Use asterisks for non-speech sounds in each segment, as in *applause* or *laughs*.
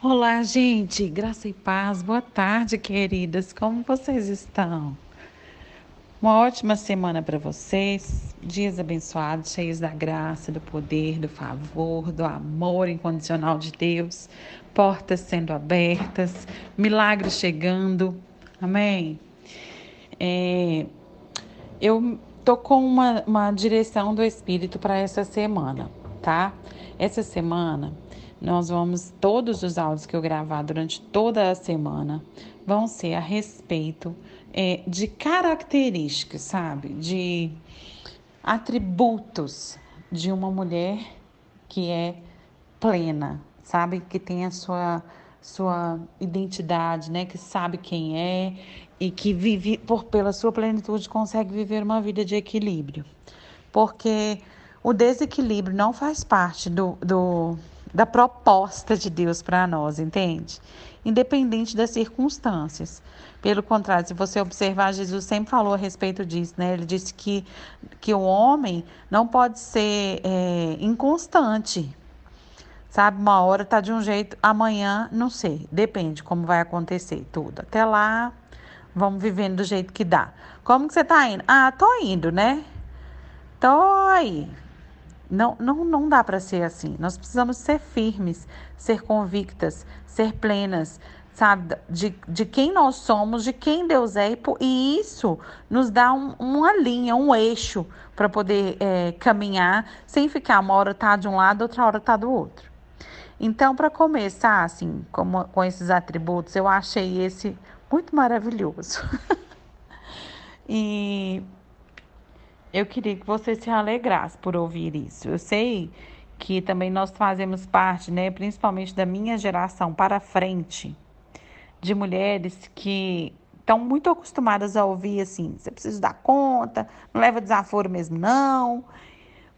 Olá, gente, graça e paz, boa tarde, queridas, como vocês estão? Uma ótima semana para vocês, dias abençoados, cheios da graça, do poder, do favor, do amor incondicional de Deus, portas sendo abertas, milagres chegando, amém? É, eu tô com uma, uma direção do Espírito para essa semana, tá? Essa semana nós vamos, todos os áudios que eu gravar durante toda a semana vão ser a respeito é, de características, sabe? De atributos de uma mulher que é plena, sabe? Que tem a sua, sua identidade, né? Que sabe quem é e que vive, por, pela sua plenitude, consegue viver uma vida de equilíbrio. Porque o desequilíbrio não faz parte do, do da proposta de Deus para nós, entende? Independente das circunstâncias. Pelo contrário, se você observar, Jesus sempre falou a respeito disso, né? Ele disse que, que o homem não pode ser é, inconstante. Sabe, uma hora tá de um jeito, amanhã não sei. Depende como vai acontecer tudo. Até lá, vamos vivendo do jeito que dá. Como que você tá indo? Ah, tô indo, né? Tô aí, não, não, não dá para ser assim. Nós precisamos ser firmes, ser convictas, ser plenas, sabe? De, de quem nós somos, de quem Deus é. E, isso nos dá um, uma linha, um eixo para poder é, caminhar sem ficar uma hora tá de um lado, outra hora tá do outro. Então, para começar, assim, com, com esses atributos, eu achei esse muito maravilhoso. *laughs* e eu queria que você se alegrasse por ouvir isso. Eu sei que também nós fazemos parte, né, principalmente da minha geração para frente, de mulheres que estão muito acostumadas a ouvir assim: você precisa dar conta, não leva desaforo mesmo, não.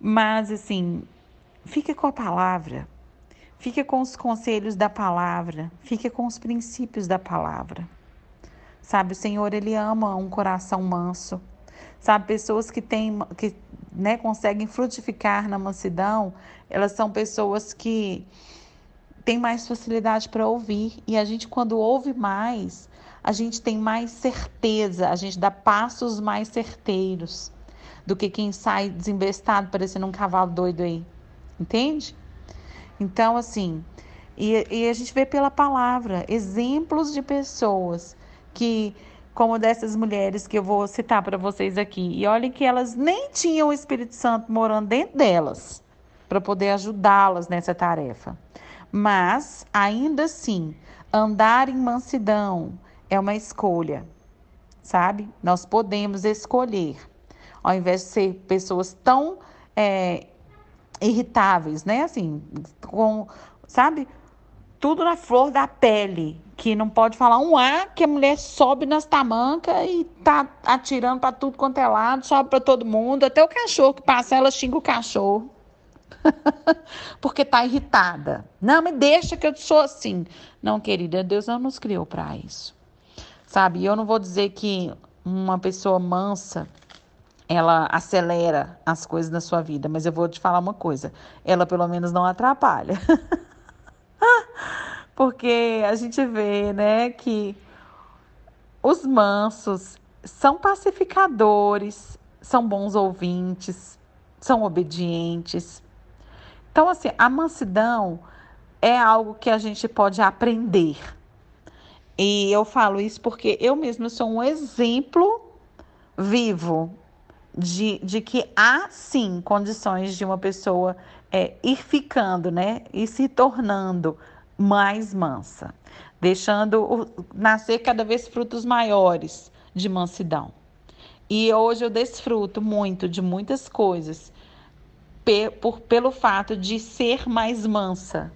Mas, assim, fica com a palavra, fica com os conselhos da palavra, fica com os princípios da palavra. Sabe, o Senhor, Ele ama um coração manso. Sabe, pessoas que têm, que né, conseguem frutificar na mansidão, elas são pessoas que têm mais facilidade para ouvir. E a gente, quando ouve mais, a gente tem mais certeza, a gente dá passos mais certeiros do que quem sai desembestado, parecendo um cavalo doido aí. Entende? Então, assim, e, e a gente vê pela palavra exemplos de pessoas que como dessas mulheres que eu vou citar para vocês aqui. E olhem que elas nem tinham o Espírito Santo morando dentro delas para poder ajudá-las nessa tarefa. Mas, ainda assim, andar em mansidão é uma escolha, sabe? Nós podemos escolher, ao invés de ser pessoas tão é, irritáveis, né? Assim, com, sabe? Tudo na flor da pele que não pode falar um A, que a mulher sobe nas tamancas e tá atirando para tudo quanto é lado, sobe para todo mundo, até o cachorro que passa, ela xinga o cachorro. *laughs* Porque tá irritada. Não, me deixa que eu sou assim. Não, querida, Deus não nos criou para isso. Sabe? Eu não vou dizer que uma pessoa mansa ela acelera as coisas na sua vida, mas eu vou te falar uma coisa, ela pelo menos não atrapalha. *laughs* porque a gente vê, né, que os mansos são pacificadores, são bons ouvintes, são obedientes. Então, assim, a mansidão é algo que a gente pode aprender. E eu falo isso porque eu mesma sou um exemplo vivo de, de que há sim condições de uma pessoa é, ir ficando, né? E se tornando mais mansa, deixando nascer cada vez frutos maiores de mansidão. E hoje eu desfruto muito de muitas coisas por, pelo fato de ser mais mansa,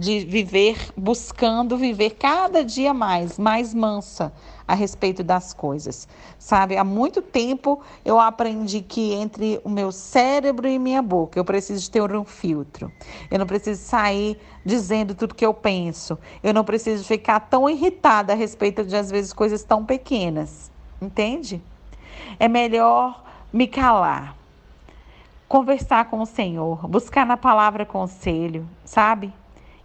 de viver, buscando viver cada dia mais, mais mansa a respeito das coisas. Sabe, há muito tempo eu aprendi que entre o meu cérebro e minha boca eu preciso ter um filtro. Eu não preciso sair dizendo tudo que eu penso. Eu não preciso ficar tão irritada a respeito de às vezes coisas tão pequenas. Entende? É melhor me calar conversar com o Senhor, buscar na palavra conselho, sabe?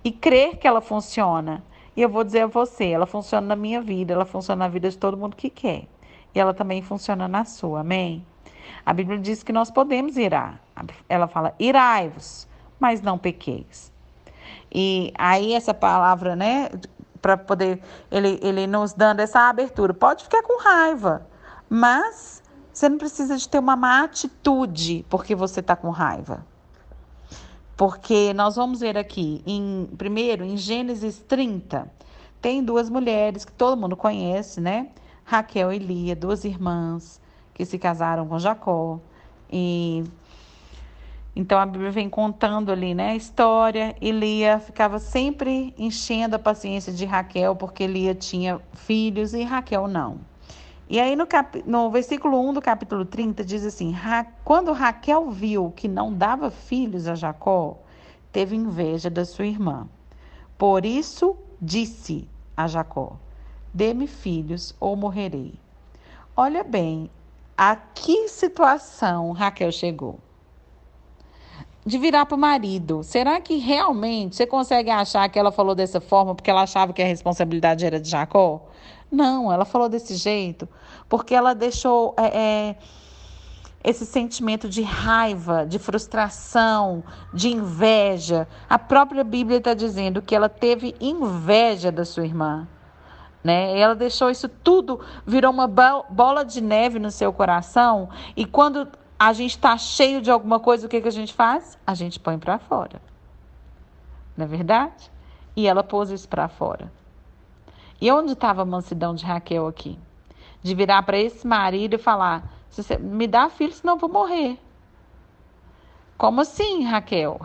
E crer que ela funciona. E eu vou dizer a você, ela funciona na minha vida, ela funciona na vida de todo mundo que quer. E ela também funciona na sua, amém? A Bíblia diz que nós podemos irar. Ela fala, irai-vos, mas não pequeis. E aí essa palavra, né, para poder ele, ele nos dando essa abertura, pode ficar com raiva, mas você não precisa de ter uma má atitude porque você está com raiva. Porque nós vamos ver aqui, em, primeiro, em Gênesis 30, tem duas mulheres que todo mundo conhece, né? Raquel e Lia, duas irmãs que se casaram com Jacó. E então a Bíblia vem contando ali, né, a história, e Lia ficava sempre enchendo a paciência de Raquel, porque Lia tinha filhos e Raquel não. E aí no, cap... no versículo 1 do capítulo 30 diz assim: Ra... Quando Raquel viu que não dava filhos a Jacó, teve inveja da sua irmã. Por isso disse a Jacó: Dê-me filhos ou morrerei. Olha bem, a que situação Raquel chegou? De virar para o marido. Será que realmente você consegue achar que ela falou dessa forma porque ela achava que a responsabilidade era de Jacó? Não, ela falou desse jeito porque ela deixou é, é, esse sentimento de raiva, de frustração, de inveja. A própria Bíblia está dizendo que ela teve inveja da sua irmã. Né? Ela deixou isso tudo, virou uma bola de neve no seu coração. E quando a gente está cheio de alguma coisa, o que, que a gente faz? A gente põe para fora. Não é verdade? E ela pôs isso para fora. E onde estava a mansidão de Raquel aqui? De virar para esse marido e falar: me dá filho, senão eu vou morrer. Como assim, Raquel?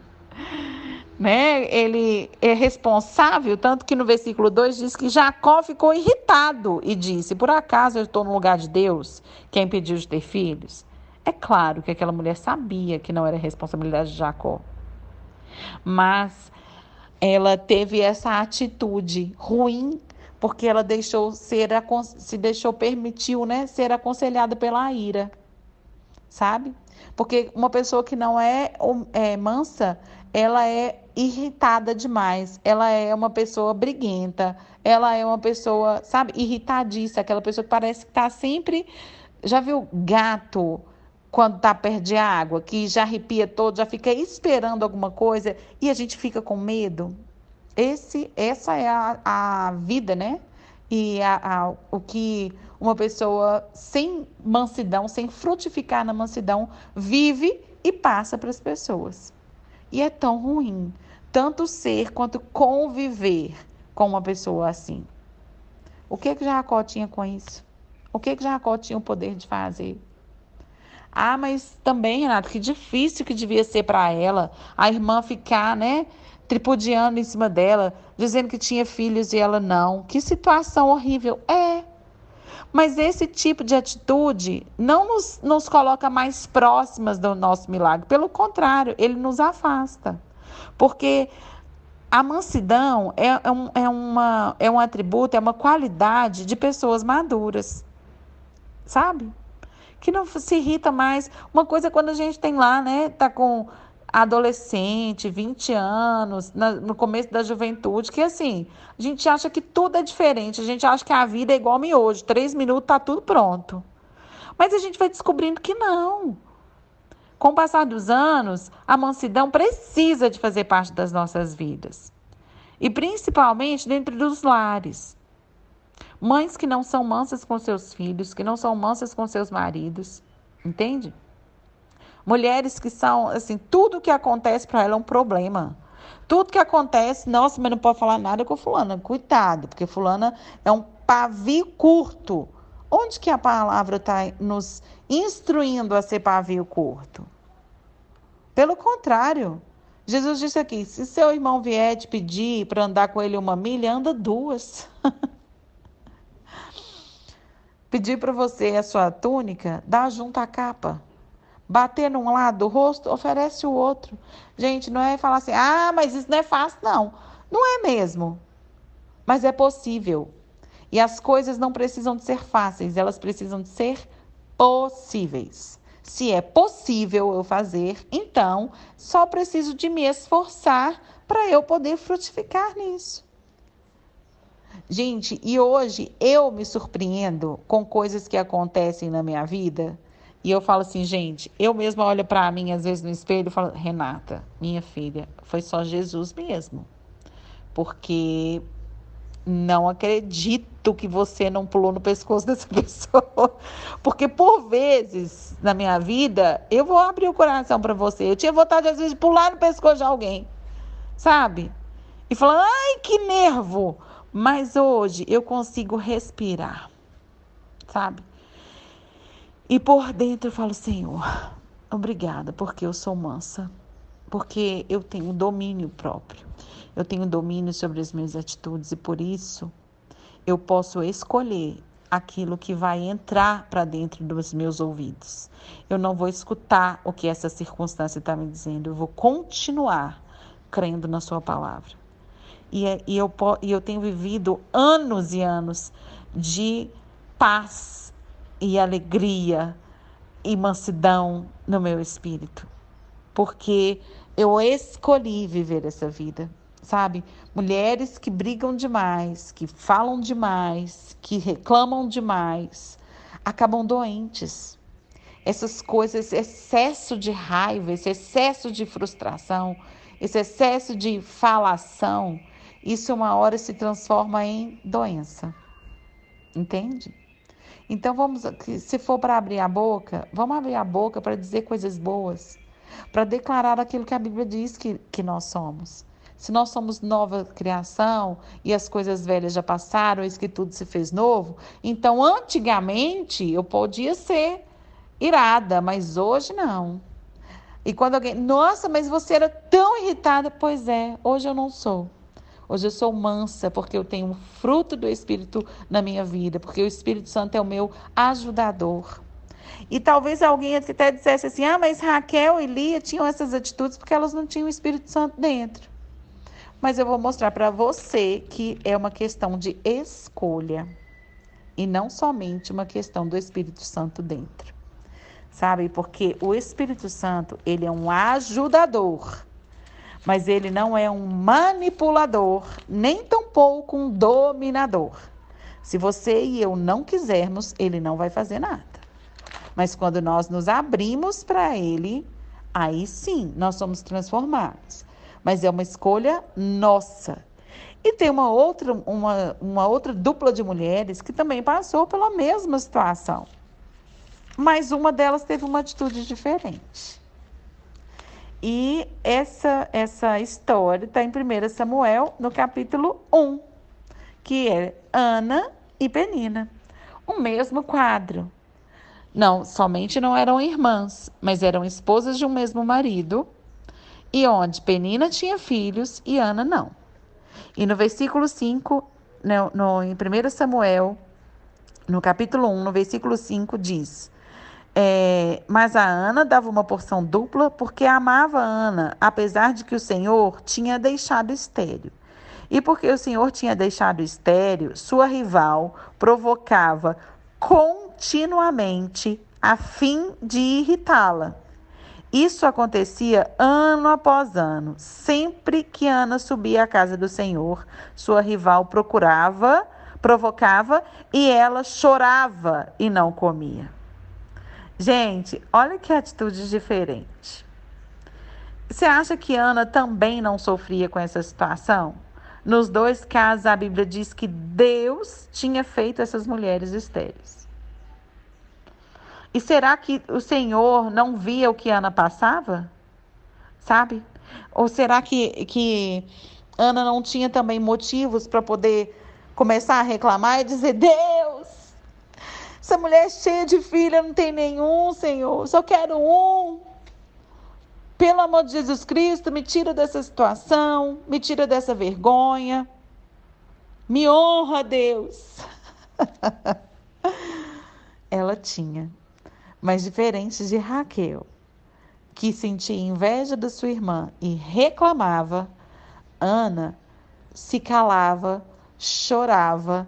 *laughs* né? Ele é responsável, tanto que no versículo 2 diz que Jacó ficou irritado e disse: Por acaso eu estou no lugar de Deus, que impediu de ter filhos? É claro que aquela mulher sabia que não era responsabilidade de Jacó. Mas ela teve essa atitude ruim porque ela deixou ser se deixou permitiu, né, ser aconselhada pela ira. Sabe? Porque uma pessoa que não é, é mansa, ela é irritada demais, ela é uma pessoa briguenta, ela é uma pessoa, sabe, irritadiça, aquela pessoa que parece que está sempre. Já viu gato quando está perto de água, que já arrepia todo, já fica esperando alguma coisa e a gente fica com medo. Esse, essa é a, a vida, né? E a, a, o que uma pessoa sem mansidão, sem frutificar na mansidão, vive e passa para as pessoas. E é tão ruim, tanto ser quanto conviver com uma pessoa assim. O que que Jacó tinha com isso? O que que Jacó tinha o poder de fazer? Ah, mas também, Renato, que difícil que devia ser para ela a irmã ficar, né, tripudiando em cima dela, dizendo que tinha filhos e ela não. Que situação horrível. É. Mas esse tipo de atitude não nos, nos coloca mais próximas do nosso milagre. Pelo contrário, ele nos afasta. Porque a mansidão é, é, um, é, uma, é um atributo, é uma qualidade de pessoas maduras. Sabe? Que não se irrita mais. Uma coisa é quando a gente tem lá, né, tá com adolescente, 20 anos, na, no começo da juventude, que assim, a gente acha que tudo é diferente, a gente acha que a vida é igual hoje, três minutos tá tudo pronto. Mas a gente vai descobrindo que não. Com o passar dos anos, a mansidão precisa de fazer parte das nossas vidas. E principalmente dentro dos lares. Mães que não são mansas com seus filhos, que não são mansas com seus maridos, entende? Mulheres que são, assim, tudo que acontece para ela é um problema. Tudo que acontece, nossa, mas não pode falar nada com fulana. Coitado, porque fulana é um pavio curto. Onde que a palavra está nos instruindo a ser pavio curto? Pelo contrário, Jesus disse aqui: se seu irmão vier te pedir para andar com ele uma milha, anda duas. *laughs* pedir para você a sua túnica, dá junto a capa. Bater num lado do rosto, oferece o outro. Gente, não é falar assim, ah, mas isso não é fácil, não. Não é mesmo. Mas é possível. E as coisas não precisam de ser fáceis, elas precisam de ser possíveis. Se é possível eu fazer, então só preciso de me esforçar para eu poder frutificar nisso. Gente, e hoje eu me surpreendo com coisas que acontecem na minha vida. E eu falo assim, gente, eu mesma olho para mim às vezes no espelho e falo, Renata, minha filha, foi só Jesus mesmo. Porque não acredito que você não pulou no pescoço dessa *laughs* pessoa. Porque por vezes na minha vida, eu vou abrir o coração para você. Eu tinha vontade às vezes de pular no pescoço de alguém. Sabe? E falar: "Ai, que nervo!" Mas hoje eu consigo respirar. Sabe? E por dentro eu falo: "Senhor, obrigada, porque eu sou mansa, porque eu tenho domínio próprio." Eu tenho domínio sobre as minhas atitudes e por isso eu posso escolher aquilo que vai entrar para dentro dos meus ouvidos. Eu não vou escutar o que essa circunstância está me dizendo, eu vou continuar crendo na Sua palavra. E, é, e, eu, e eu tenho vivido anos e anos de paz e alegria e mansidão no meu espírito, porque eu escolhi viver essa vida sabe? Mulheres que brigam demais, que falam demais, que reclamam demais, acabam doentes. Essas coisas, esse excesso de raiva, esse excesso de frustração, esse excesso de falação, isso uma hora se transforma em doença. Entende? Então vamos, se for para abrir a boca, vamos abrir a boca para dizer coisas boas, para declarar aquilo que a Bíblia diz que, que nós somos. Se nós somos nova criação e as coisas velhas já passaram, eis que tudo se fez novo, então antigamente eu podia ser irada, mas hoje não. E quando alguém, nossa, mas você era tão irritada, pois é, hoje eu não sou. Hoje eu sou mansa porque eu tenho fruto do Espírito na minha vida, porque o Espírito Santo é o meu ajudador. E talvez alguém até dissesse assim: ah, mas Raquel e Lia tinham essas atitudes porque elas não tinham o Espírito Santo dentro mas eu vou mostrar para você que é uma questão de escolha e não somente uma questão do Espírito Santo dentro. Sabe? Porque o Espírito Santo, ele é um ajudador, mas ele não é um manipulador, nem tampouco um dominador. Se você e eu não quisermos, ele não vai fazer nada. Mas quando nós nos abrimos para ele, aí sim nós somos transformados mas é uma escolha nossa. E tem uma outra, uma, uma outra dupla de mulheres que também passou pela mesma situação. Mas uma delas teve uma atitude diferente. E essa, essa história está em 1 Samuel, no capítulo 1, que é Ana e Penina. O mesmo quadro. Não, somente não eram irmãs, mas eram esposas de um mesmo marido e onde Penina tinha filhos e Ana não. E no versículo 5, no, no, em 1 Samuel, no capítulo 1, no versículo 5, diz: é, Mas a Ana dava uma porção dupla porque amava Ana, apesar de que o Senhor tinha deixado estéreo. E porque o Senhor tinha deixado estéreo, sua rival provocava continuamente a fim de irritá-la. Isso acontecia ano após ano. Sempre que Ana subia à casa do Senhor, sua rival procurava, provocava e ela chorava e não comia. Gente, olha que atitude diferente. Você acha que Ana também não sofria com essa situação? Nos dois casos, a Bíblia diz que Deus tinha feito essas mulheres estéreis. E será que o Senhor não via o que Ana passava? Sabe? Ou será que, que Ana não tinha também motivos para poder começar a reclamar e dizer: Deus, essa mulher é cheia de filha, não tem nenhum, Senhor, só quero um. Pelo amor de Jesus Cristo, me tira dessa situação, me tira dessa vergonha. Me honra, Deus. *laughs* Ela tinha mas diferente de Raquel, que sentia inveja da sua irmã e reclamava, Ana se calava, chorava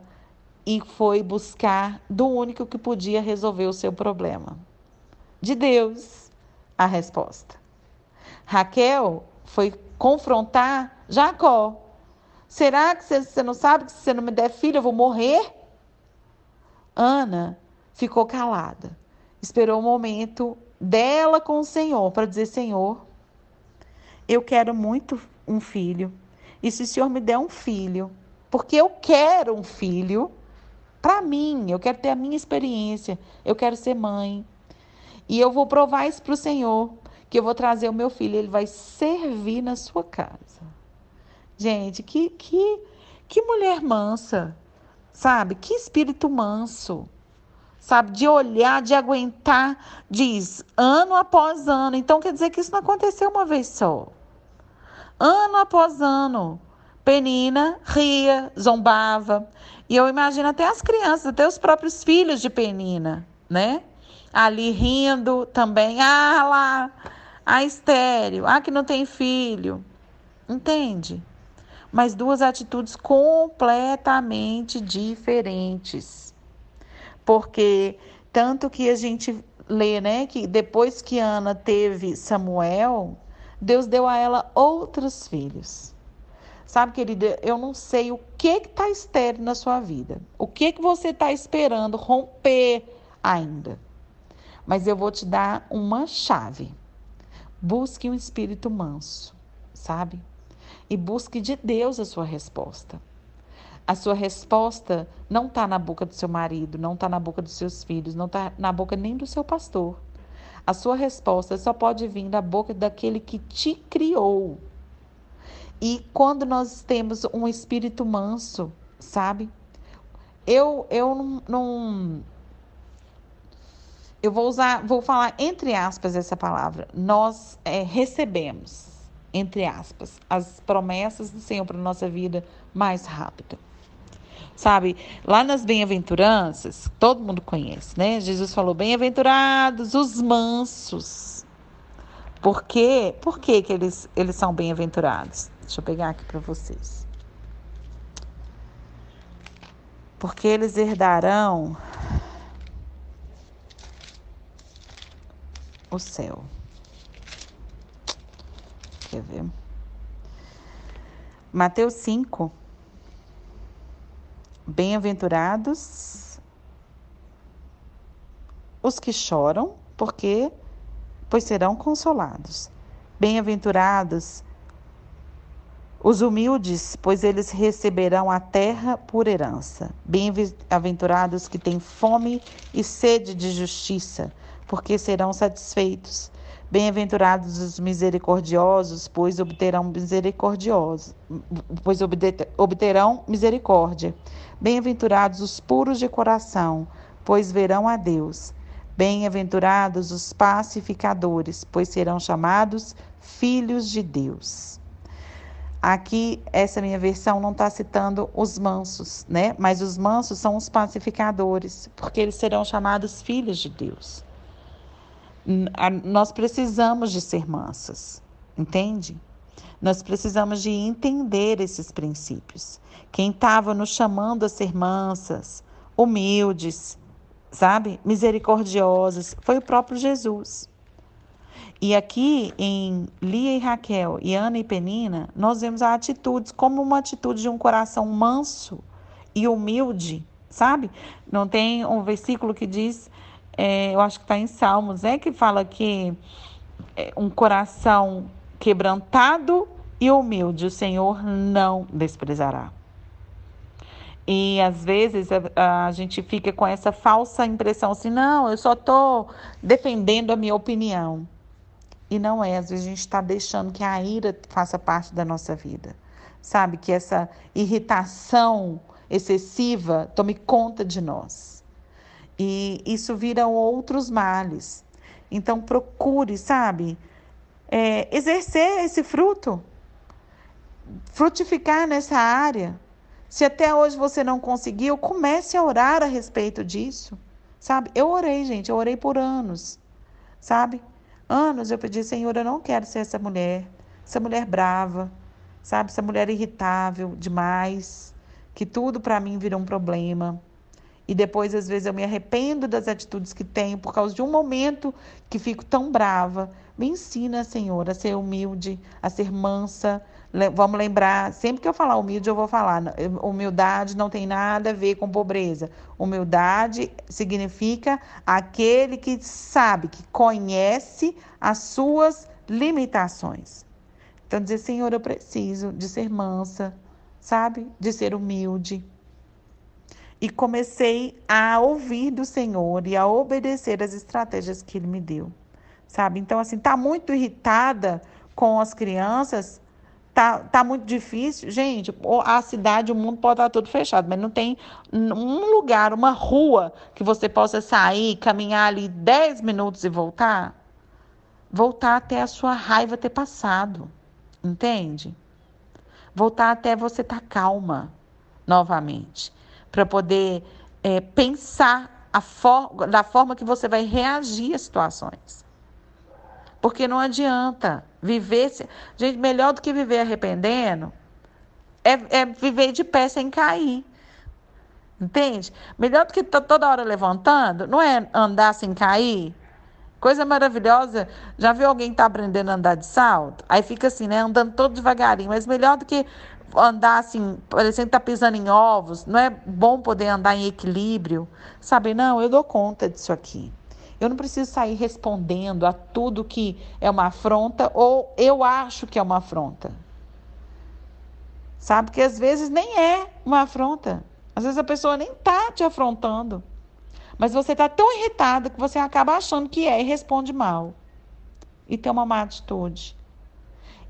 e foi buscar do único que podia resolver o seu problema. De Deus, a resposta. Raquel foi confrontar Jacó, será que você não sabe que se você não me der filho eu vou morrer? Ana ficou calada. Esperou o momento dela com o Senhor para dizer: Senhor, eu quero muito um filho. E se o Senhor me der um filho, porque eu quero um filho para mim, eu quero ter a minha experiência, eu quero ser mãe. E eu vou provar isso para o Senhor, que eu vou trazer o meu filho, ele vai servir na sua casa. Gente, que, que, que mulher mansa, sabe? Que espírito manso sabe? De olhar, de aguentar, diz ano após ano. Então quer dizer que isso não aconteceu uma vez só. Ano após ano. Penina ria, zombava. E eu imagino até as crianças, até os próprios filhos de Penina, né? Ali rindo também. Ah lá, a estéreo, ah que não tem filho. Entende? Mas duas atitudes completamente diferentes porque tanto que a gente lê, né, que depois que Ana teve Samuel, Deus deu a ela outros filhos. Sabe, querida, eu não sei o que está estéreo na sua vida. O que, que você está esperando romper ainda. Mas eu vou te dar uma chave. Busque um espírito manso, sabe? E busque de Deus a sua resposta. A sua resposta não está na boca do seu marido, não está na boca dos seus filhos, não está na boca nem do seu pastor. A sua resposta só pode vir da boca daquele que te criou. E quando nós temos um espírito manso, sabe? Eu, eu não, não eu vou usar, vou falar entre aspas essa palavra. Nós é, recebemos, entre aspas, as promessas do Senhor para nossa vida mais rápido. Sabe, lá nas bem-aventuranças, todo mundo conhece, né? Jesus falou: bem-aventurados os mansos. Por quê? Por que, que eles, eles são bem-aventurados? Deixa eu pegar aqui para vocês. Porque eles herdarão o céu. Quer ver? Mateus 5, Bem-aventurados os que choram, porque pois serão consolados. Bem-aventurados os humildes, pois eles receberão a terra por herança. Bem-aventurados que têm fome e sede de justiça, porque serão satisfeitos. Bem-aventurados os misericordiosos, pois obterão misericordiosos, pois obterão misericórdia. Bem-aventurados os puros de coração, pois verão a Deus. Bem-aventurados os pacificadores, pois serão chamados filhos de Deus. Aqui, essa minha versão não está citando os mansos, né? Mas os mansos são os pacificadores, porque eles serão chamados filhos de Deus nós precisamos de ser mansas, entende? Nós precisamos de entender esses princípios. Quem estava nos chamando a ser mansas, humildes, sabe, misericordiosas, foi o próprio Jesus. E aqui em Lia e Raquel e Ana e Penina, nós vemos a atitudes como uma atitude de um coração manso e humilde, sabe? Não tem um versículo que diz é, eu acho que está em Salmos, é que fala que é, um coração quebrantado e humilde o Senhor não desprezará. E às vezes a, a, gente fica com essa falsa impressão assim, não, eu só estou defendendo a minha opinião. E não é, às vezes a gente está deixando que a ira faça parte da nossa vida. Sabe, que essa irritação excessiva tome conta de nós. E isso viram outros males. Então procure, sabe, é, exercer esse fruto, frutificar nessa área. Se até hoje você não conseguiu, comece a orar a respeito disso, sabe? Eu orei, gente, eu orei por anos, sabe? Anos eu pedi, Senhor, eu não quero ser essa mulher, essa mulher brava, sabe? Essa mulher irritável demais, que tudo para mim vira um problema. E depois, às vezes, eu me arrependo das atitudes que tenho por causa de um momento que fico tão brava. Me ensina, Senhor, a ser humilde, a ser mansa, Vamos lembrar, sempre que eu falar humilde, eu vou falar: humildade não tem nada a ver com pobreza. Humildade significa aquele que sabe, que conhece as suas limitações. Então, dizer, Senhor, eu preciso de ser mansa, sabe? De ser humilde. E comecei a ouvir do Senhor e a obedecer as estratégias que Ele me deu, sabe? Então, assim, tá muito irritada com as crianças, tá, tá muito difícil. Gente, a cidade, o mundo pode estar tudo fechado, mas não tem um lugar, uma rua que você possa sair, caminhar ali 10 minutos e voltar. Voltar até a sua raiva ter passado, entende? Voltar até você estar tá calma novamente, para poder é, pensar for da forma que você vai reagir às situações. Porque não adianta viver. Gente, melhor do que viver arrependendo é, é viver de pé sem cair. Entende? Melhor do que toda hora levantando, não é andar sem cair? Coisa maravilhosa. Já viu alguém que está aprendendo a andar de salto? Aí fica assim, né? Andando todo devagarinho. Mas melhor do que andar assim, parecendo que tá pisando em ovos. Não é bom poder andar em equilíbrio. Sabe? Não, eu dou conta disso aqui. Eu não preciso sair respondendo a tudo que é uma afronta ou eu acho que é uma afronta. Sabe? que às vezes nem é uma afronta. Às vezes a pessoa nem tá te afrontando. Mas você está tão irritado que você acaba achando que é e responde mal. E tem uma má atitude.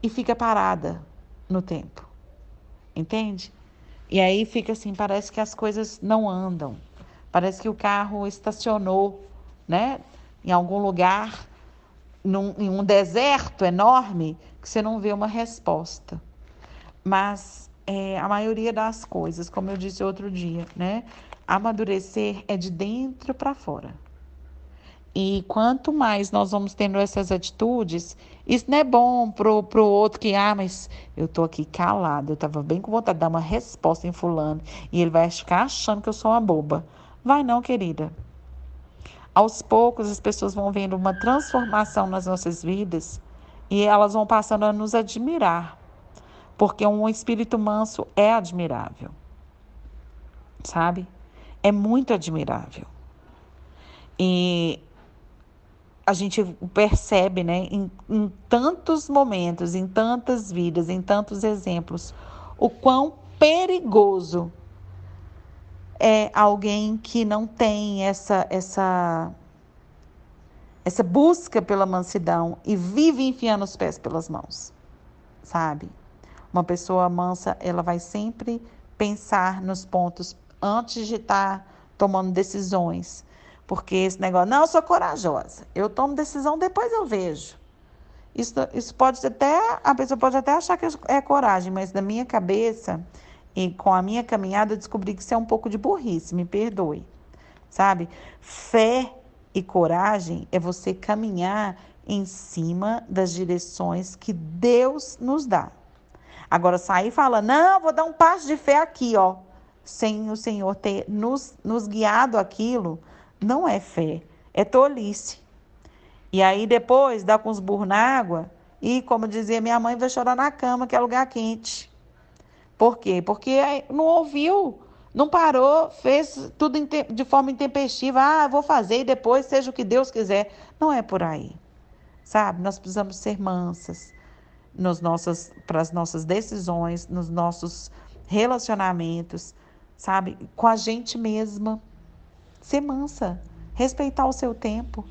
E fica parada no tempo. Entende? E aí fica assim, parece que as coisas não andam. Parece que o carro estacionou né? Em algum lugar, num, em um deserto enorme, que você não vê uma resposta. Mas é, a maioria das coisas, como eu disse outro dia, né? Amadurecer é de dentro para fora. E quanto mais nós vamos tendo essas atitudes, isso não é bom pro, pro outro que, ah, mas eu tô aqui calado, eu tava bem com vontade de dar uma resposta em fulano, e ele vai ficar achando que eu sou uma boba. Vai não, querida. Aos poucos, as pessoas vão vendo uma transformação nas nossas vidas e elas vão passando a nos admirar, porque um espírito manso é admirável, sabe? É muito admirável. E a gente percebe, né, em, em tantos momentos, em tantas vidas, em tantos exemplos, o quão perigoso é alguém que não tem essa essa essa busca pela mansidão e vive enfiando os pés pelas mãos, sabe? Uma pessoa mansa, ela vai sempre pensar nos pontos antes de estar tá tomando decisões. Porque esse negócio, não, eu sou corajosa, eu tomo decisão, depois eu vejo. Isso, isso pode até, a pessoa pode até achar que é coragem, mas na minha cabeça, e com a minha caminhada eu descobri que isso é um pouco de burrice, me perdoe. Sabe? Fé e coragem é você caminhar em cima das direções que Deus nos dá. Agora sair falando, não, vou dar um passo de fé aqui, ó, sem o Senhor ter nos, nos guiado aquilo, não é fé, é tolice. E aí depois dá com os burros na água e, como dizia minha mãe, vai chorar na cama, que é lugar quente. Por quê? Porque não ouviu, não parou, fez tudo de forma intempestiva. Ah, vou fazer e depois seja o que Deus quiser. Não é por aí. Sabe? Nós precisamos ser mansas nos nossas, para as nossas decisões, nos nossos relacionamentos, sabe? Com a gente mesma. Ser mansa, respeitar o seu tempo.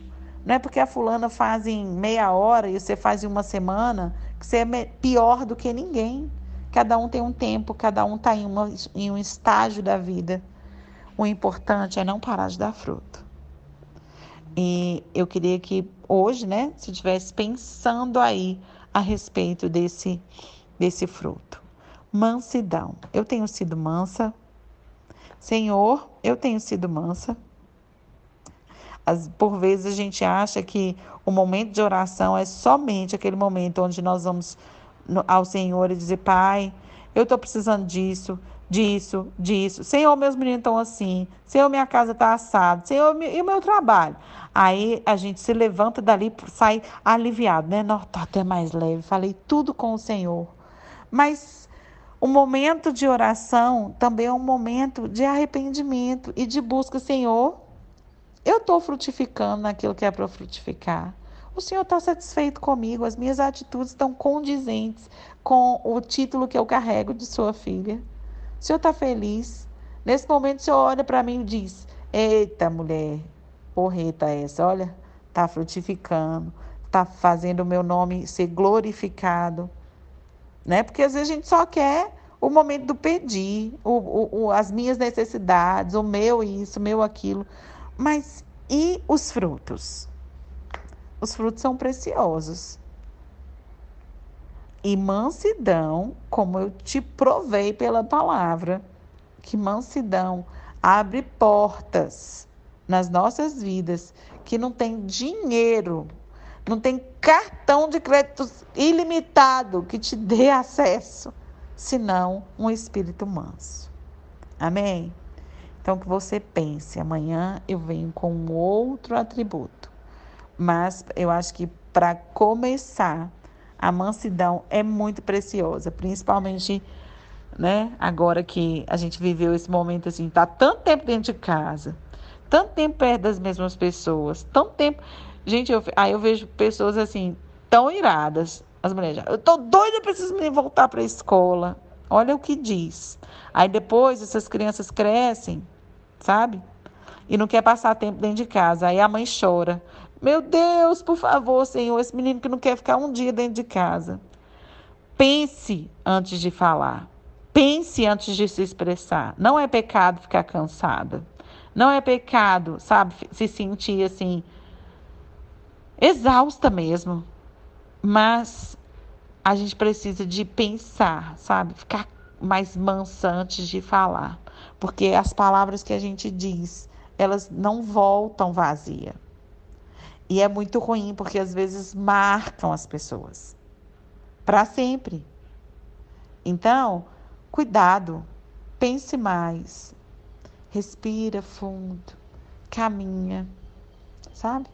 Não é porque a fulana faz em meia hora e você faz em uma semana que você é pior do que ninguém. Cada um tem um tempo, cada um está em, em um estágio da vida. O importante é não parar de dar fruto. E eu queria que hoje, né, se estivesse pensando aí a respeito desse, desse fruto. Mansidão. Eu tenho sido mansa. Senhor, eu tenho sido mansa. As, por vezes a gente acha que o momento de oração é somente aquele momento onde nós vamos ao Senhor e dizer: Pai, eu estou precisando disso, disso, disso. Senhor, meus meninos estão assim. Senhor, minha casa está assada. Senhor, e o meu trabalho? Aí a gente se levanta dali, sai aliviado, né? Não, tá até mais leve. Falei tudo com o Senhor. Mas o momento de oração também é um momento de arrependimento e de busca, Senhor. Eu estou frutificando naquilo que é para frutificar. O Senhor está satisfeito comigo, as minhas atitudes estão condizentes com o título que eu carrego de sua filha. O Senhor está feliz. Nesse momento, o Senhor olha para mim e diz: Eita, mulher, porreta essa, olha, está frutificando, está fazendo o meu nome ser glorificado. Né? Porque às vezes a gente só quer o momento do pedir, o, o, o, as minhas necessidades, o meu isso, o meu aquilo. Mas e os frutos? Os frutos são preciosos. E mansidão, como eu te provei pela palavra, que mansidão abre portas nas nossas vidas que não tem dinheiro, não tem cartão de crédito ilimitado que te dê *laughs* acesso, senão um espírito manso. Amém? Então que você pense, amanhã eu venho com um outro atributo. Mas eu acho que para começar, a mansidão é muito preciosa, principalmente né? Agora que a gente viveu esse momento assim, tá tanto tempo dentro de casa, tanto tempo perto das mesmas pessoas, tanto tempo. Gente, eu, aí eu vejo pessoas assim, tão iradas. As mulheres já, eu tô doida, preciso me voltar para a escola. Olha o que diz. Aí depois essas crianças crescem, sabe? E não quer passar tempo dentro de casa. Aí a mãe chora. Meu Deus, por favor, Senhor, esse menino que não quer ficar um dia dentro de casa. Pense antes de falar. Pense antes de se expressar. Não é pecado ficar cansada. Não é pecado, sabe, se sentir assim, exausta mesmo. Mas a gente precisa de pensar, sabe? Ficar mais mansa antes de falar. Porque as palavras que a gente diz, elas não voltam vazia. E é muito ruim, porque às vezes marcam as pessoas. Para sempre. Então, Cuidado, pense mais, respira fundo, caminha, sabe?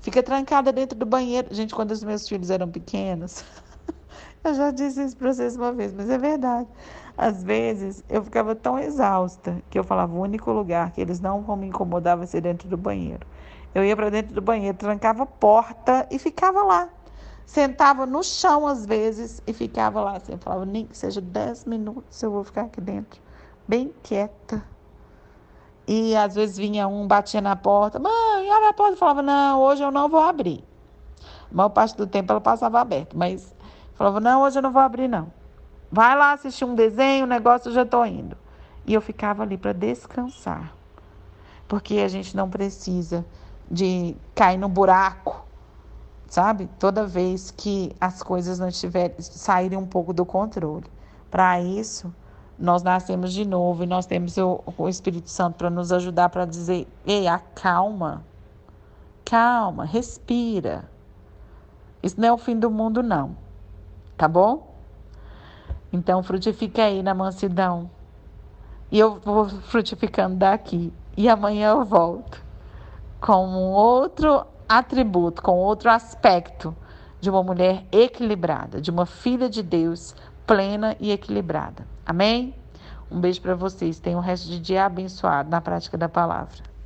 Fica trancada dentro do banheiro. Gente, quando os meus filhos eram pequenos, *laughs* eu já disse isso para vocês uma vez, mas é verdade. Às vezes eu ficava tão exausta que eu falava: o único lugar que eles não vão me incomodar vai ser dentro do banheiro. Eu ia para dentro do banheiro, trancava a porta e ficava lá sentava no chão às vezes e ficava lá assim. Eu falava, nem que seja dez minutos eu vou ficar aqui dentro, bem quieta. E às vezes vinha um, batia na porta, mãe, abre a porta. Eu falava, não, hoje eu não vou abrir. A maior parte do tempo ela passava aberta, mas falava, não, hoje eu não vou abrir, não. Vai lá assistir um desenho, o negócio eu já estou indo. E eu ficava ali para descansar. Porque a gente não precisa de cair no buraco sabe? Toda vez que as coisas não estiverem saírem um pouco do controle. Para isso, nós nascemos de novo e nós temos o, o Espírito Santo para nos ajudar para dizer: "Ei, acalma. Calma, respira. Isso não é o fim do mundo não. Tá bom? Então frutifica aí na mansidão. E eu vou frutificando daqui e amanhã eu volto com outro atributo, com outro aspecto de uma mulher equilibrada, de uma filha de Deus plena e equilibrada. Amém? Um beijo para vocês. Tenham um resto de dia abençoado na prática da palavra.